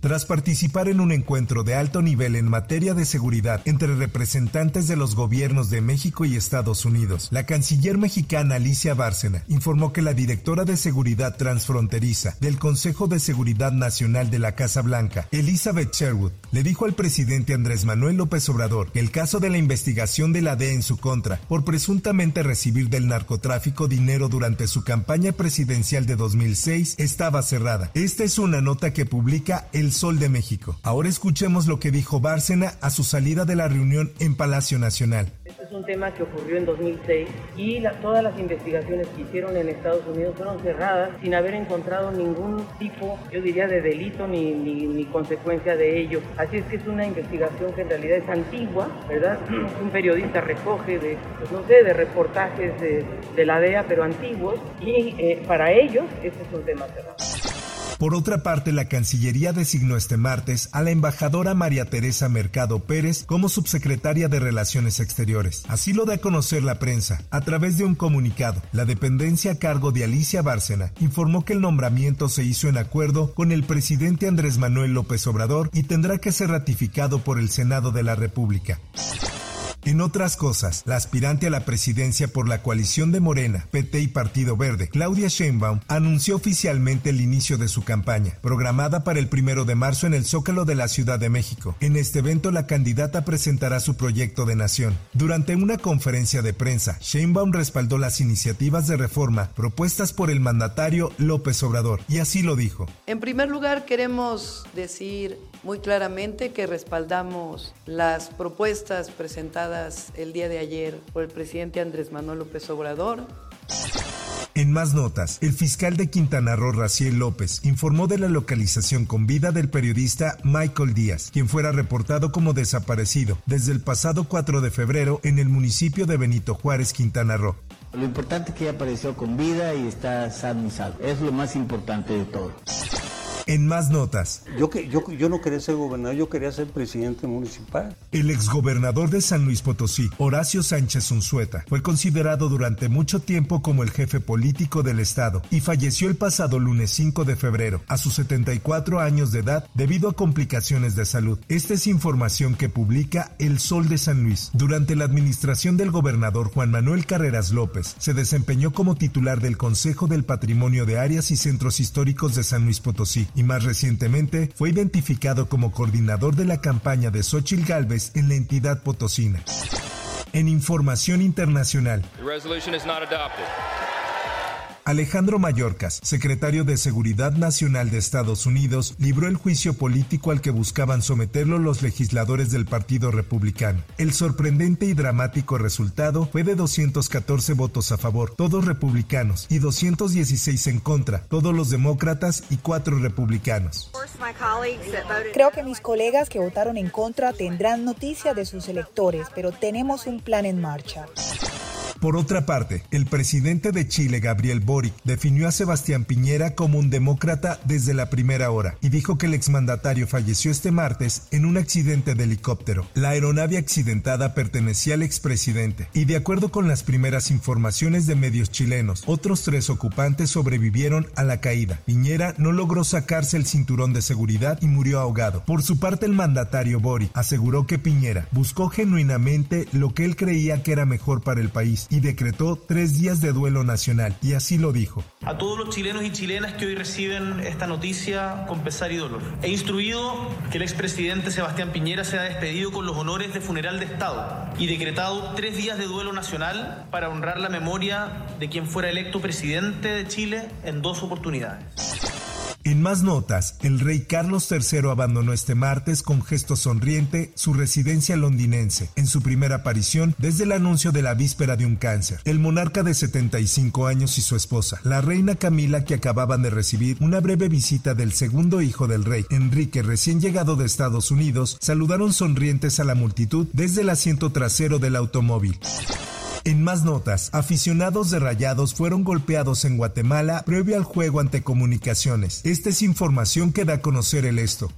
Tras participar en un encuentro de alto nivel en materia de seguridad entre representantes de los gobiernos de México y Estados Unidos, la canciller mexicana Alicia Bárcena informó que la directora de Seguridad Transfronteriza del Consejo de Seguridad Nacional de la Casa Blanca, Elizabeth Sherwood, le dijo al presidente Andrés Manuel López Obrador que el caso de la investigación de la DEA en su contra por presuntamente recibir del narcotráfico dinero durante su campaña presidencial de 2006 estaba cerrada. Esta es una nota que publica el Sol de México. Ahora escuchemos lo que dijo Bárcena a su salida de la reunión en Palacio Nacional. Este es un tema que ocurrió en 2006 y todas las investigaciones que hicieron en Estados Unidos fueron cerradas sin haber encontrado ningún tipo, yo diría, de delito ni, ni, consecuencia de ello. Así es que es una investigación que en realidad es antigua, ¿verdad? Un periodista recoge de, pues no sé, de reportajes de, de la DEA, pero antiguos, y eh, para ellos este es un tema cerrado. Por otra parte, la Cancillería designó este martes a la embajadora María Teresa Mercado Pérez como subsecretaria de Relaciones Exteriores. Así lo da a conocer la prensa. A través de un comunicado, la dependencia a cargo de Alicia Bárcena informó que el nombramiento se hizo en acuerdo con el presidente Andrés Manuel López Obrador y tendrá que ser ratificado por el Senado de la República. En otras cosas, la aspirante a la presidencia por la coalición de Morena, PT y Partido Verde, Claudia Sheinbaum, anunció oficialmente el inicio de su campaña, programada para el primero de marzo en el Zócalo de la Ciudad de México. En este evento, la candidata presentará su proyecto de nación. Durante una conferencia de prensa, Sheinbaum respaldó las iniciativas de reforma propuestas por el mandatario López Obrador, y así lo dijo. En primer lugar, queremos decir muy claramente que respaldamos las propuestas presentadas el día de ayer por el presidente Andrés Manuel López Obrador. En más notas, el fiscal de Quintana Roo, Raciel López, informó de la localización con vida del periodista Michael Díaz, quien fuera reportado como desaparecido desde el pasado 4 de febrero en el municipio de Benito Juárez, Quintana Roo. Lo importante es que apareció con vida y está sano y salvo. Es lo más importante de todo. En más notas. Yo, yo, yo no quería ser gobernador, yo quería ser presidente municipal. El exgobernador de San Luis Potosí, Horacio Sánchez Unzueta, fue considerado durante mucho tiempo como el jefe político del estado y falleció el pasado lunes 5 de febrero, a sus 74 años de edad, debido a complicaciones de salud. Esta es información que publica El Sol de San Luis. Durante la administración del gobernador Juan Manuel Carreras López, se desempeñó como titular del Consejo del Patrimonio de Áreas y Centros Históricos de San Luis Potosí y más recientemente fue identificado como coordinador de la campaña de Xochil Gálvez en la entidad potosina. En información internacional. Alejandro Mayorkas, secretario de Seguridad Nacional de Estados Unidos, libró el juicio político al que buscaban someterlo los legisladores del Partido Republicano. El sorprendente y dramático resultado fue de 214 votos a favor, todos republicanos, y 216 en contra, todos los demócratas y cuatro republicanos. Creo que mis colegas que votaron en contra tendrán noticia de sus electores, pero tenemos un plan en marcha. Por otra parte, el presidente de Chile, Gabriel Boric, definió a Sebastián Piñera como un demócrata desde la primera hora y dijo que el exmandatario falleció este martes en un accidente de helicóptero. La aeronave accidentada pertenecía al expresidente y de acuerdo con las primeras informaciones de medios chilenos, otros tres ocupantes sobrevivieron a la caída. Piñera no logró sacarse el cinturón de seguridad y murió ahogado. Por su parte, el mandatario Boric aseguró que Piñera buscó genuinamente lo que él creía que era mejor para el país y decretó tres días de duelo nacional, y así lo dijo. A todos los chilenos y chilenas que hoy reciben esta noticia con pesar y dolor. He instruido que el expresidente Sebastián Piñera sea despedido con los honores de funeral de Estado y decretado tres días de duelo nacional para honrar la memoria de quien fuera electo presidente de Chile en dos oportunidades. En más notas, el rey Carlos III abandonó este martes con gesto sonriente su residencia londinense, en su primera aparición desde el anuncio de la víspera de un cáncer. El monarca de 75 años y su esposa, la reina Camila, que acababan de recibir una breve visita del segundo hijo del rey, Enrique, recién llegado de Estados Unidos, saludaron sonrientes a la multitud desde el asiento trasero del automóvil. En más notas, aficionados de Rayados fueron golpeados en Guatemala previo al juego ante comunicaciones. Esta es información que da a conocer el esto.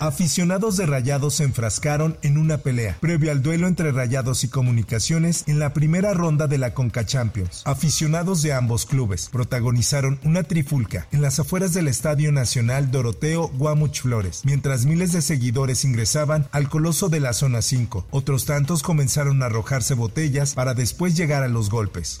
Aficionados de Rayados se enfrascaron en una pelea previo al duelo entre Rayados y Comunicaciones en la primera ronda de la Conca Champions. Aficionados de ambos clubes protagonizaron una trifulca en las afueras del Estadio Nacional Doroteo Guamuch Flores, mientras miles de seguidores ingresaban al coloso de la zona 5. Otros tantos comenzaron a arrojarse botellas para después llegar a los golpes.